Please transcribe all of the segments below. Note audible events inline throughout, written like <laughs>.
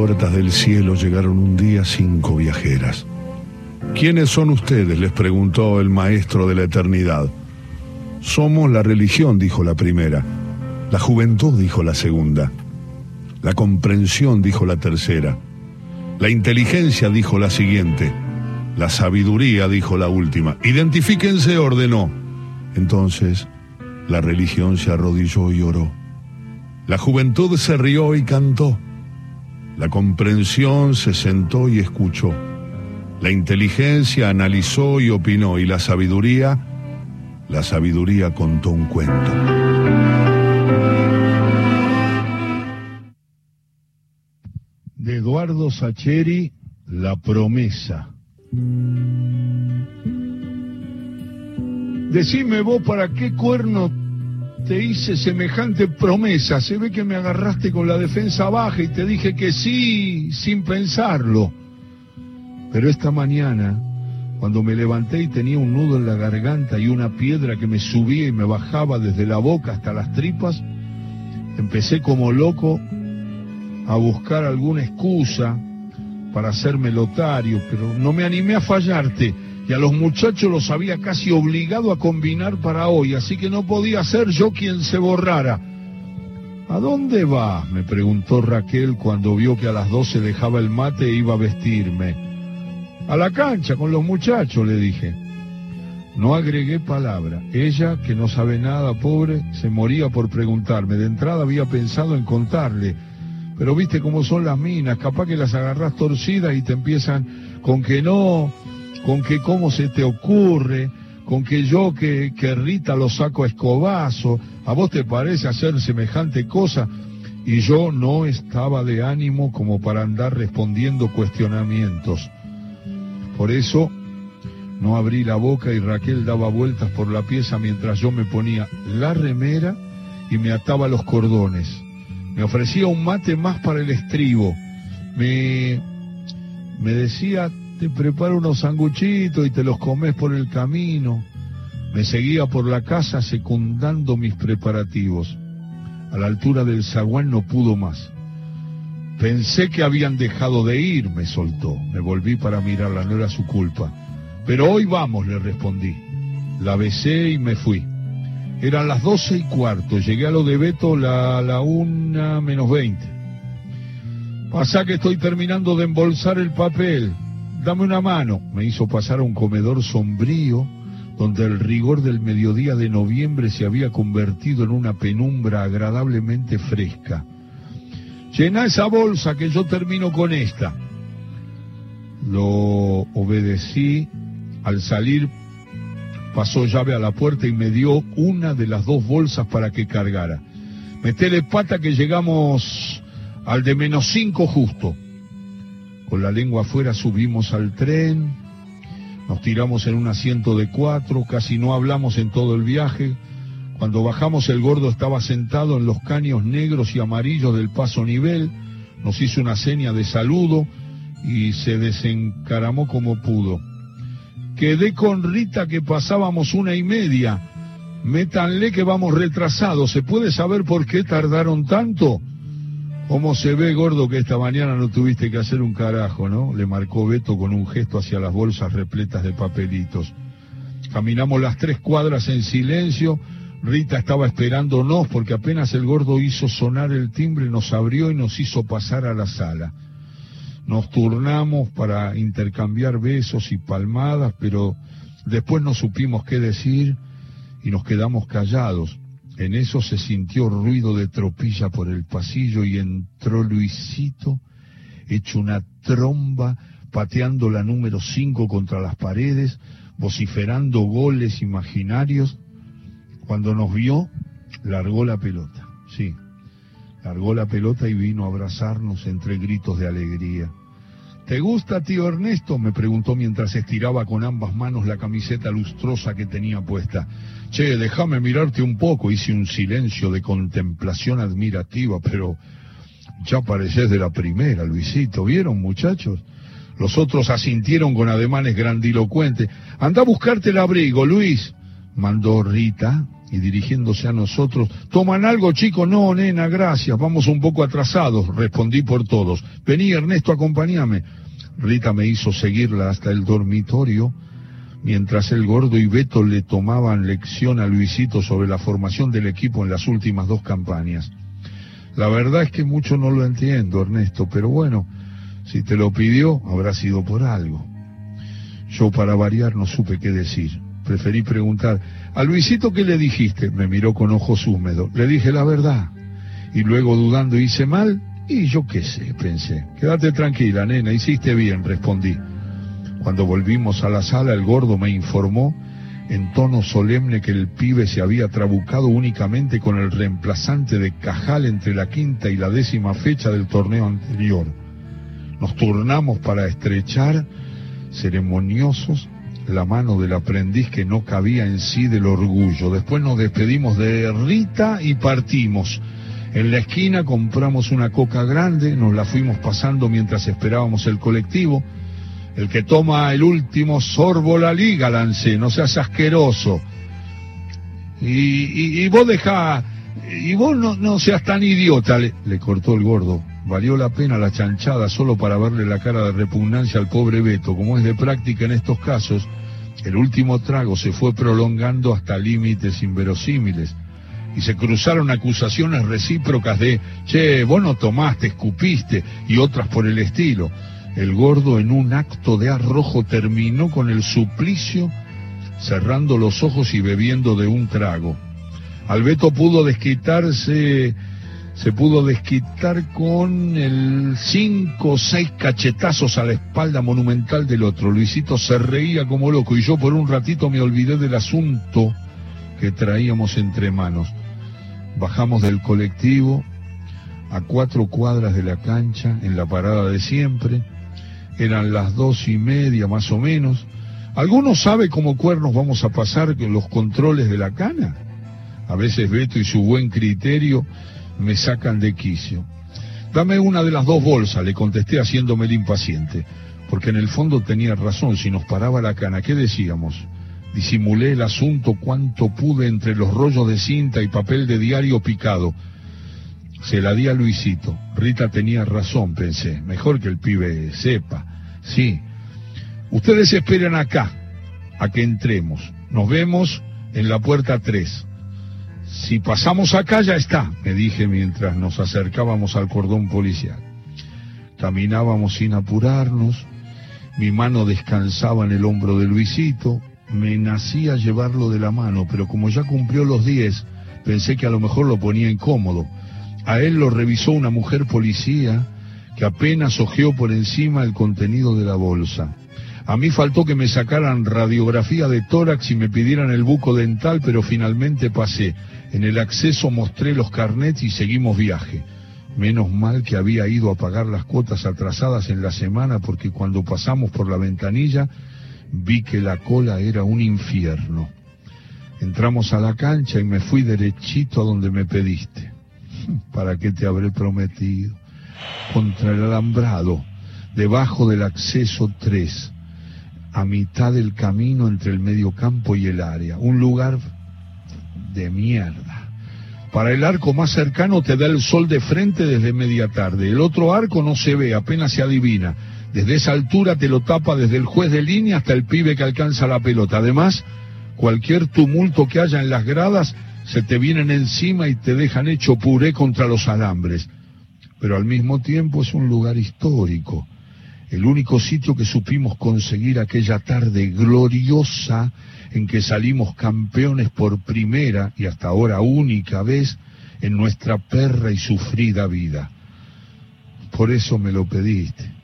puertas del cielo llegaron un día cinco viajeras. ¿Quiénes son ustedes? les preguntó el maestro de la eternidad. Somos la religión, dijo la primera. La juventud, dijo la segunda. La comprensión, dijo la tercera. La inteligencia, dijo la siguiente. La sabiduría, dijo la última. Identifíquense, ordenó. Entonces, la religión se arrodilló y oró. La juventud se rió y cantó. La comprensión se sentó y escuchó. La inteligencia analizó y opinó. Y la sabiduría, la sabiduría contó un cuento. de Eduardo Sacheri, La promesa. Decime vos para qué cuerno te hice semejante promesa. Se ve que me agarraste con la defensa baja y te dije que sí, sin pensarlo. Pero esta mañana, cuando me levanté y tenía un nudo en la garganta y una piedra que me subía y me bajaba desde la boca hasta las tripas, empecé como loco a buscar alguna excusa para hacerme lotario, pero no me animé a fallarte y a los muchachos los había casi obligado a combinar para hoy, así que no podía ser yo quien se borrara. ¿A dónde va? me preguntó Raquel cuando vio que a las doce dejaba el mate e iba a vestirme. A la cancha con los muchachos, le dije. No agregué palabra. Ella, que no sabe nada, pobre, se moría por preguntarme. De entrada había pensado en contarle pero viste cómo son las minas, capaz que las agarrás torcidas y te empiezan con que no, con que cómo se te ocurre, con que yo que, que Rita lo saco a escobazo, a vos te parece hacer semejante cosa, y yo no estaba de ánimo como para andar respondiendo cuestionamientos. Por eso no abrí la boca y Raquel daba vueltas por la pieza mientras yo me ponía la remera y me ataba los cordones. Me ofrecía un mate más para el estribo. Me, me decía, te preparo unos sanguchitos y te los comes por el camino. Me seguía por la casa secundando mis preparativos. A la altura del zaguán no pudo más. Pensé que habían dejado de ir, me soltó. Me volví para mirarla, no era su culpa. Pero hoy vamos, le respondí. La besé y me fui. Eran las doce y cuarto, llegué a lo de Beto la, la una menos veinte. Pasá que estoy terminando de embolsar el papel. Dame una mano. Me hizo pasar a un comedor sombrío, donde el rigor del mediodía de noviembre se había convertido en una penumbra agradablemente fresca. Llena esa bolsa que yo termino con esta. Lo obedecí. Al salir pasó llave a la puerta y me dio una de las dos bolsas para que cargara. Metele pata que llegamos al de menos cinco justo. Con la lengua afuera subimos al tren, nos tiramos en un asiento de cuatro, casi no hablamos en todo el viaje. Cuando bajamos el gordo estaba sentado en los caños negros y amarillos del paso nivel, nos hizo una seña de saludo y se desencaramó como pudo. Quedé con Rita que pasábamos una y media. Métanle que vamos retrasados. ¿Se puede saber por qué tardaron tanto? ¿Cómo se ve, gordo, que esta mañana no tuviste que hacer un carajo, no? Le marcó Beto con un gesto hacia las bolsas repletas de papelitos. Caminamos las tres cuadras en silencio. Rita estaba esperándonos porque apenas el gordo hizo sonar el timbre, nos abrió y nos hizo pasar a la sala. Nos turnamos para intercambiar besos y palmadas, pero después no supimos qué decir y nos quedamos callados. En eso se sintió ruido de tropilla por el pasillo y entró Luisito, hecho una tromba, pateando la número 5 contra las paredes, vociferando goles imaginarios. Cuando nos vio, largó la pelota, sí, largó la pelota y vino a abrazarnos entre gritos de alegría. ¿Te gusta, tío Ernesto? me preguntó mientras estiraba con ambas manos la camiseta lustrosa que tenía puesta. Che, déjame mirarte un poco. Hice un silencio de contemplación admirativa, pero ya pareces de la primera, Luisito. ¿Vieron, muchachos? Los otros asintieron con ademanes grandilocuentes. Anda a buscarte el abrigo, Luis, mandó Rita, y dirigiéndose a nosotros, ¿toman algo, chico? No, nena, gracias, vamos un poco atrasados, respondí por todos. Vení, Ernesto, acompáñame. Rita me hizo seguirla hasta el dormitorio, mientras el gordo y Beto le tomaban lección a Luisito sobre la formación del equipo en las últimas dos campañas. La verdad es que mucho no lo entiendo, Ernesto, pero bueno, si te lo pidió, habrá sido por algo. Yo, para variar, no supe qué decir. Preferí preguntar, ¿a Luisito qué le dijiste? Me miró con ojos húmedos. Le dije la verdad. Y luego, dudando, hice mal. Y yo qué sé, pensé. Quédate tranquila, nena, hiciste bien, respondí. Cuando volvimos a la sala, el gordo me informó en tono solemne que el pibe se había trabucado únicamente con el reemplazante de Cajal entre la quinta y la décima fecha del torneo anterior. Nos turnamos para estrechar, ceremoniosos, la mano del aprendiz que no cabía en sí del orgullo. Después nos despedimos de Rita y partimos. En la esquina compramos una coca grande, nos la fuimos pasando mientras esperábamos el colectivo. El que toma el último sorbo la liga, lancé, no seas asqueroso. Y, vos deja, y vos no, no seas tan idiota, le, le cortó el gordo. Valió la pena la chanchada solo para verle la cara de repugnancia al pobre Beto. Como es de práctica en estos casos, el último trago se fue prolongando hasta límites inverosímiles y se cruzaron acusaciones recíprocas de, che, vos no tomaste, escupiste y otras por el estilo. El gordo en un acto de arrojo terminó con el suplicio cerrando los ojos y bebiendo de un trago. Albeto pudo desquitarse, se pudo desquitar con el cinco o seis cachetazos a la espalda monumental del otro. Luisito se reía como loco y yo por un ratito me olvidé del asunto que traíamos entre manos. Bajamos del colectivo a cuatro cuadras de la cancha, en la parada de siempre. Eran las dos y media más o menos. ¿Alguno sabe cómo cuernos vamos a pasar los controles de la cana? A veces Beto y su buen criterio me sacan de quicio. Dame una de las dos bolsas, le contesté haciéndome el impaciente, porque en el fondo tenía razón, si nos paraba la cana, ¿qué decíamos? Disimulé el asunto cuanto pude entre los rollos de cinta y papel de diario picado. Se la di a Luisito. Rita tenía razón, pensé. Mejor que el pibe sepa. Sí. Ustedes esperan acá, a que entremos. Nos vemos en la puerta 3. Si pasamos acá ya está, me dije mientras nos acercábamos al cordón policial. Caminábamos sin apurarnos, mi mano descansaba en el hombro de Luisito, me nacía llevarlo de la mano, pero como ya cumplió los 10, pensé que a lo mejor lo ponía incómodo. A él lo revisó una mujer policía que apenas ojeó por encima el contenido de la bolsa. A mí faltó que me sacaran radiografía de tórax y me pidieran el buco dental, pero finalmente pasé. En el acceso mostré los carnets y seguimos viaje. Menos mal que había ido a pagar las cuotas atrasadas en la semana porque cuando pasamos por la ventanilla vi que la cola era un infierno. Entramos a la cancha y me fui derechito a donde me pediste. <laughs> ¿Para qué te habré prometido? Contra el alambrado, debajo del acceso 3, a mitad del camino entre el medio campo y el área. Un lugar de mierda. Para el arco más cercano te da el sol de frente desde media tarde. El otro arco no se ve, apenas se adivina. Desde esa altura te lo tapa desde el juez de línea hasta el pibe que alcanza la pelota. Además, cualquier tumulto que haya en las gradas se te vienen encima y te dejan hecho puré contra los alambres. Pero al mismo tiempo es un lugar histórico. El único sitio que supimos conseguir aquella tarde gloriosa en que salimos campeones por primera y hasta ahora única vez en nuestra perra y sufrida vida. Por eso me lo pediste.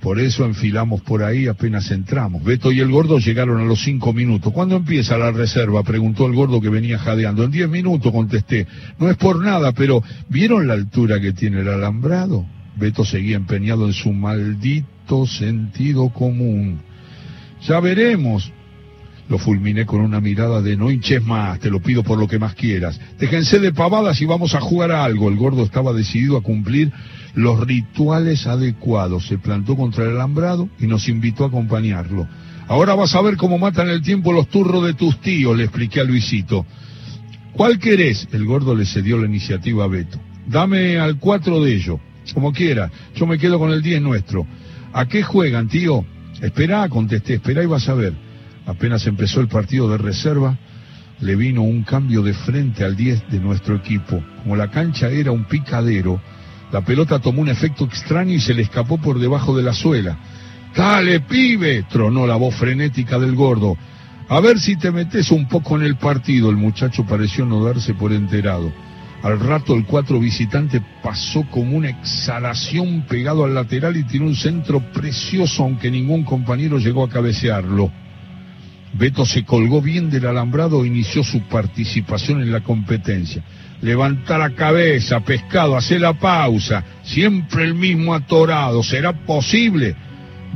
Por eso enfilamos por ahí apenas entramos. Beto y el gordo llegaron a los cinco minutos. ¿Cuándo empieza la reserva? Preguntó el gordo que venía jadeando. En diez minutos contesté. No es por nada, pero ¿vieron la altura que tiene el alambrado? Beto seguía empeñado en su maldito sentido común. Ya veremos. Lo fulminé con una mirada de no hinches más, te lo pido por lo que más quieras. Déjense de pavadas y vamos a jugar a algo. El gordo estaba decidido a cumplir los rituales adecuados. Se plantó contra el alambrado y nos invitó a acompañarlo. Ahora vas a ver cómo matan el tiempo los turros de tus tíos, le expliqué a Luisito. ¿Cuál querés? El gordo le cedió la iniciativa a Beto. Dame al cuatro de ellos, como quiera. Yo me quedo con el 10 nuestro. ¿A qué juegan, tío? Esperá, contesté, esperá y vas a ver. Apenas empezó el partido de reserva, le vino un cambio de frente al 10 de nuestro equipo. Como la cancha era un picadero, la pelota tomó un efecto extraño y se le escapó por debajo de la suela. Dale, pibe, tronó la voz frenética del gordo. A ver si te metes un poco en el partido. El muchacho pareció no darse por enterado. Al rato el cuatro visitante pasó como una exhalación pegado al lateral y tiró un centro precioso, aunque ningún compañero llegó a cabecearlo. Beto se colgó bien del alambrado e inició su participación en la competencia. Levanta la cabeza, pescado, hace la pausa. Siempre el mismo atorado. ¿Será posible?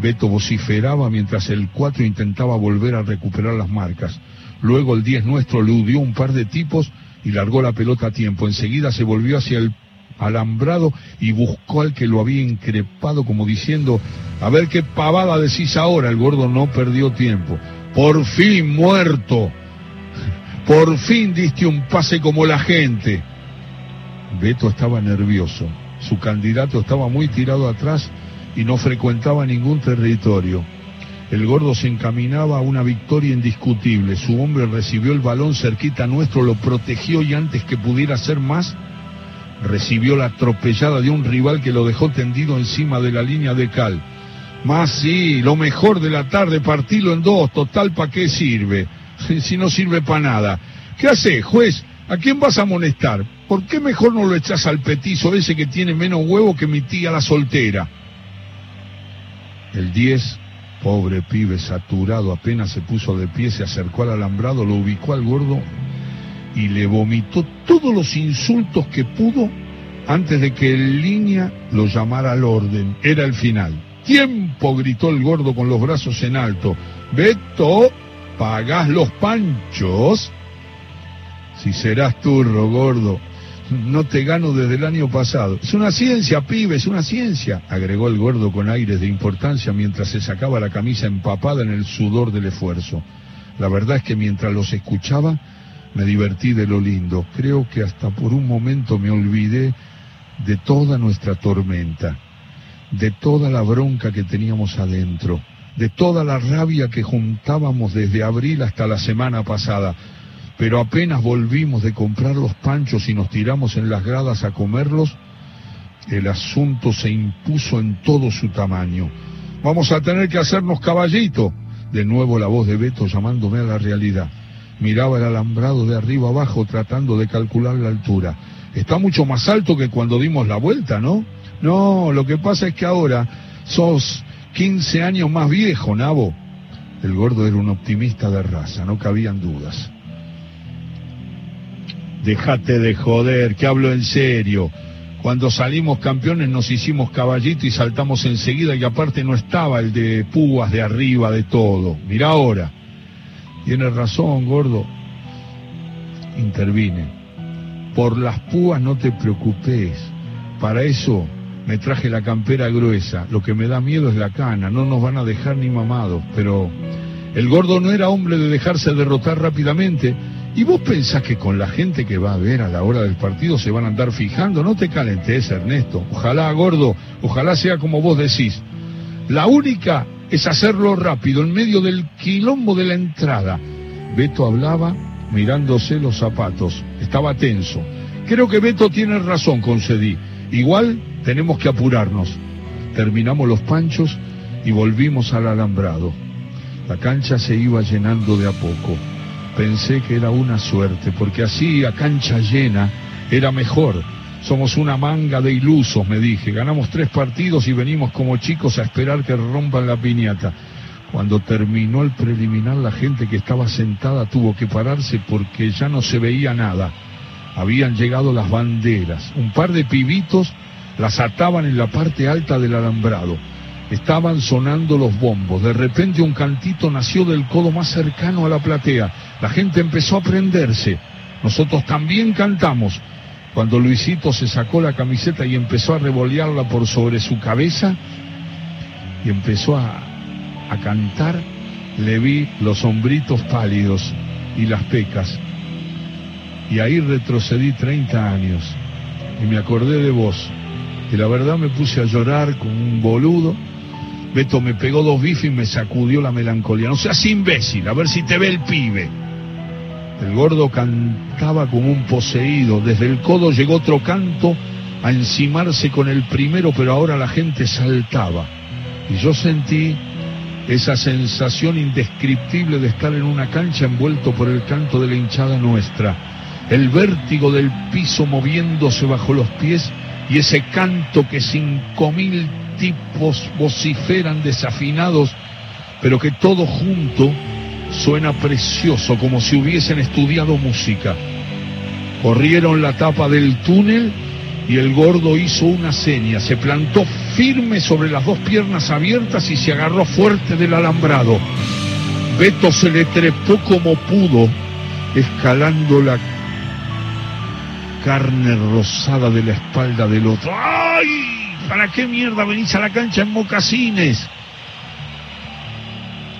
Beto vociferaba mientras el 4 intentaba volver a recuperar las marcas. Luego el 10 nuestro le un par de tipos y largó la pelota a tiempo. Enseguida se volvió hacia el alambrado y buscó al que lo había increpado como diciendo, a ver qué pavada decís ahora. El gordo no perdió tiempo. Por fin muerto. Por fin diste un pase como la gente. Beto estaba nervioso. Su candidato estaba muy tirado atrás y no frecuentaba ningún territorio. El gordo se encaminaba a una victoria indiscutible. Su hombre recibió el balón cerquita nuestro, lo protegió y antes que pudiera hacer más, recibió la atropellada de un rival que lo dejó tendido encima de la línea de cal. Más sí, lo mejor de la tarde, partirlo en dos, total, ¿para qué sirve? <laughs> Si no sirve para nada. ¿Qué hace, juez? ¿A quién vas a amonestar? ¿Por qué mejor no lo echas al petizo ese que tiene menos huevo que mi tía la soltera? El 10, pobre pibe saturado, apenas se puso de pie, se acercó al alambrado, lo ubicó al gordo y le vomitó todos los insultos que pudo antes de que el línea lo llamara al orden. Era el final. ¡Tiempo! gritó el gordo con los brazos en alto. Beto, ¿pagás los panchos? Si serás turro, gordo. No te gano desde el año pasado. Es una ciencia, pibe, es una ciencia, agregó el gordo con aires de importancia mientras se sacaba la camisa empapada en el sudor del esfuerzo. La verdad es que mientras los escuchaba, me divertí de lo lindo. Creo que hasta por un momento me olvidé de toda nuestra tormenta de toda la bronca que teníamos adentro, de toda la rabia que juntábamos desde abril hasta la semana pasada. Pero apenas volvimos de comprar los panchos y nos tiramos en las gradas a comerlos, el asunto se impuso en todo su tamaño. Vamos a tener que hacernos caballito. De nuevo la voz de Beto llamándome a la realidad. Miraba el alambrado de arriba abajo tratando de calcular la altura. Está mucho más alto que cuando dimos la vuelta, ¿no? No, lo que pasa es que ahora sos 15 años más viejo, Nabo. El gordo era un optimista de raza, no cabían dudas. Déjate de joder, que hablo en serio. Cuando salimos campeones nos hicimos caballito y saltamos enseguida y aparte no estaba el de púas de arriba de todo. Mira ahora. Tienes razón, gordo. Intervine. Por las púas no te preocupes. Para eso me traje la campera gruesa. Lo que me da miedo es la cana. No nos van a dejar ni mamados. Pero el gordo no era hombre de dejarse derrotar rápidamente. ¿Y vos pensás que con la gente que va a ver a la hora del partido se van a andar fijando? No te calentes, Ernesto. Ojalá, gordo, ojalá sea como vos decís. La única es hacerlo rápido, en medio del quilombo de la entrada. Beto hablaba mirándose los zapatos. Estaba tenso. Creo que Beto tiene razón, concedí. Igual tenemos que apurarnos. Terminamos los panchos y volvimos al alambrado. La cancha se iba llenando de a poco. Pensé que era una suerte, porque así a cancha llena era mejor. Somos una manga de ilusos, me dije. Ganamos tres partidos y venimos como chicos a esperar que rompan la piñata. Cuando terminó el preliminar, la gente que estaba sentada tuvo que pararse porque ya no se veía nada. Habían llegado las banderas. Un par de pibitos las ataban en la parte alta del alambrado. Estaban sonando los bombos. De repente un cantito nació del codo más cercano a la platea. La gente empezó a prenderse. Nosotros también cantamos. Cuando Luisito se sacó la camiseta y empezó a revolearla por sobre su cabeza y empezó a, a cantar, le vi los hombritos pálidos y las pecas. Y ahí retrocedí 30 años y me acordé de vos. Y la verdad me puse a llorar con un boludo. Beto me pegó dos bifes y me sacudió la melancolía. No seas imbécil, a ver si te ve el pibe. El gordo cantaba como un poseído. Desde el codo llegó otro canto a encimarse con el primero, pero ahora la gente saltaba. Y yo sentí esa sensación indescriptible de estar en una cancha envuelto por el canto de la hinchada nuestra, el vértigo del piso moviéndose bajo los pies y ese canto que cinco mil tipos vociferan desafinados, pero que todo junto suena precioso, como si hubiesen estudiado música. Corrieron la tapa del túnel y el gordo hizo una seña, se plantó firme sobre las dos piernas abiertas y se agarró fuerte del alambrado. Beto se le trepó como pudo, escalando la carne rosada de la espalda del otro. ¡Ay! ¿Para qué mierda venís a la cancha en mocasines?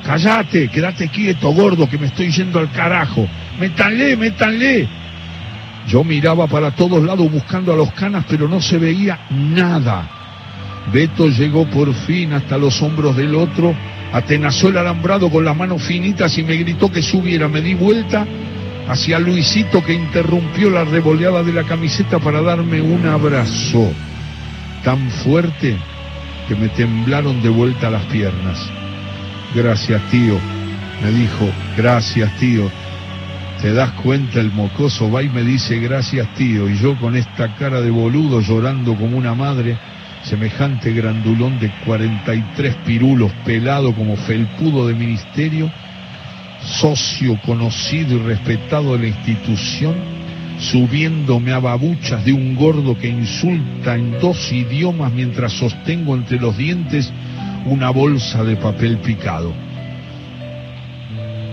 Cállate, quédate quieto, gordo, que me estoy yendo al carajo. Métanle, métanle. Yo miraba para todos lados buscando a los canas, pero no se veía nada. Beto llegó por fin hasta los hombros del otro, atenazó el alambrado con las manos finitas y me gritó que subiera. Me di vuelta hacia Luisito que interrumpió la revoleada de la camiseta para darme un abrazo tan fuerte que me temblaron de vuelta las piernas. Gracias, tío, me dijo, gracias, tío. ¿Te das cuenta? El mocoso va y me dice gracias tío, y yo con esta cara de boludo llorando como una madre, semejante grandulón de 43 pirulos pelado como felpudo de ministerio, socio conocido y respetado de la institución, subiéndome a babuchas de un gordo que insulta en dos idiomas mientras sostengo entre los dientes una bolsa de papel picado.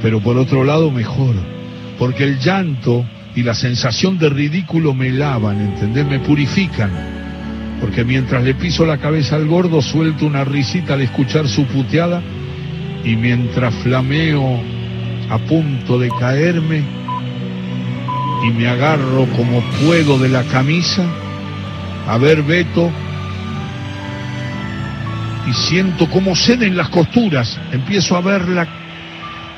Pero por otro lado mejor porque el llanto y la sensación de ridículo me lavan, ¿entendés? Me purifican. Porque mientras le piso la cabeza al gordo, suelto una risita al escuchar su puteada y mientras flameo a punto de caerme y me agarro como puedo de la camisa, a ver Beto, y siento como ceden las costuras, empiezo a ver la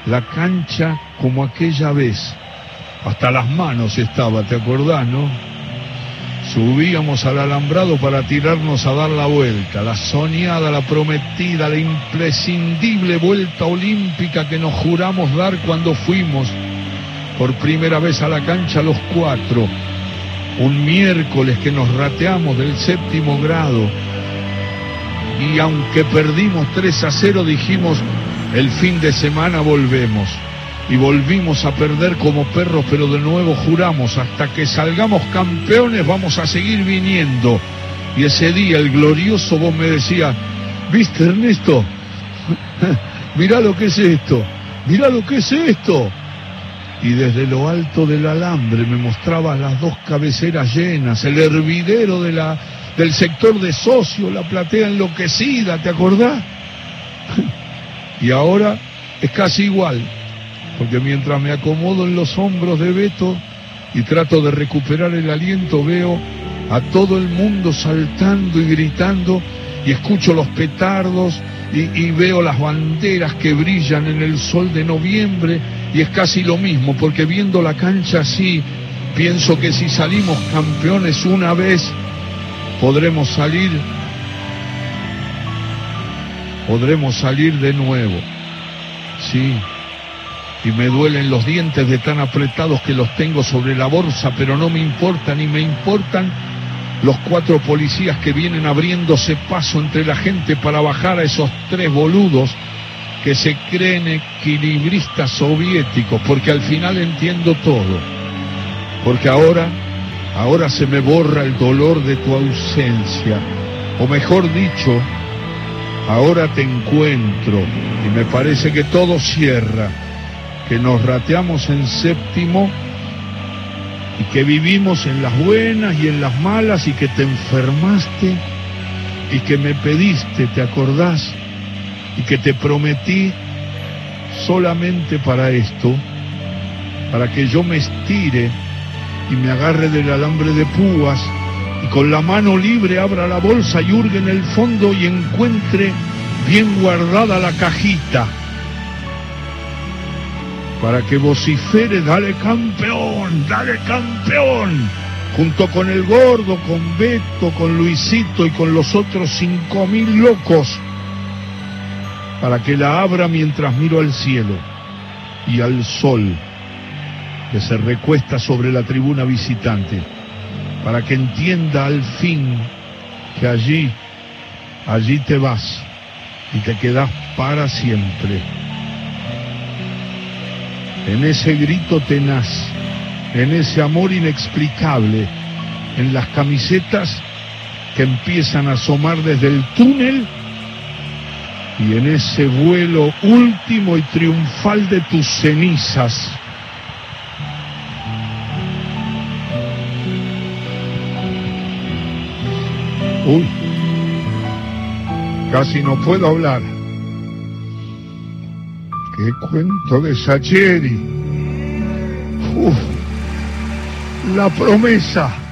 la cancha como aquella vez. Hasta las manos estaba, ¿te acordás, no? Subíamos al alambrado para tirarnos a dar la vuelta, la soñada, la prometida, la imprescindible vuelta olímpica que nos juramos dar cuando fuimos por primera vez a la cancha los cuatro, un miércoles que nos rateamos del séptimo grado. Y aunque perdimos 3 a 0 dijimos el fin de semana volvemos y volvimos a perder como perros, pero de nuevo juramos, hasta que salgamos campeones vamos a seguir viniendo. Y ese día, el glorioso, vos me decías, ¿viste Ernesto? <laughs> mirá lo que es esto, mirá lo que es esto. Y desde lo alto del alambre me mostrabas las dos cabeceras llenas, el hervidero de la, del sector de socio, la platea enloquecida, ¿te acordás? <laughs> Y ahora es casi igual, porque mientras me acomodo en los hombros de Beto y trato de recuperar el aliento, veo a todo el mundo saltando y gritando y escucho los petardos y, y, veo las banderas que brillan en el sol de noviembre y es casi lo mismo, porque viendo la cancha así, pienso que si salimos campeones una vez, podremos salir podremos salir de nuevo. Sí, y me duelen los dientes de tan apretados que los tengo sobre la bolsa, pero no me importan ni me importan los cuatro policías que vienen abriéndose paso entre la gente para bajar a esos tres boludos que se creen equilibristas soviéticos, porque al final entiendo todo, porque ahora, ahora se me borra el dolor de tu ausencia, o mejor dicho, ahora te encuentro y me parece que todo cierra, que nos rateamos en séptimo y que vivimos en las buenas y en las malas y que te enfermaste y que me pediste, ¿te acordás? Y que te prometí solamente para esto, para que yo me estire y me agarre del alambre de púas y con la mano libre abra la bolsa y hurgue en el fondo y encuentre bien guardada la cajita para que vocifere, dale campeón, dale campeón, junto con el gordo, con Beto, con Luisito y con los otros cinco mil locos, para que la abra mientras miro al cielo y al sol que se recuesta sobre la tribuna visitante, para que entienda al fin que allí, allí te vas y te quedas para siempre en ese grito tenaz, en ese amor inexplicable, en las camisetas que empiezan a asomar desde el túnel y en ese vuelo último y triunfal de tus cenizas. Uy, casi no puedo hablar. Qué cuento de Sacheri. Uf, la promesa.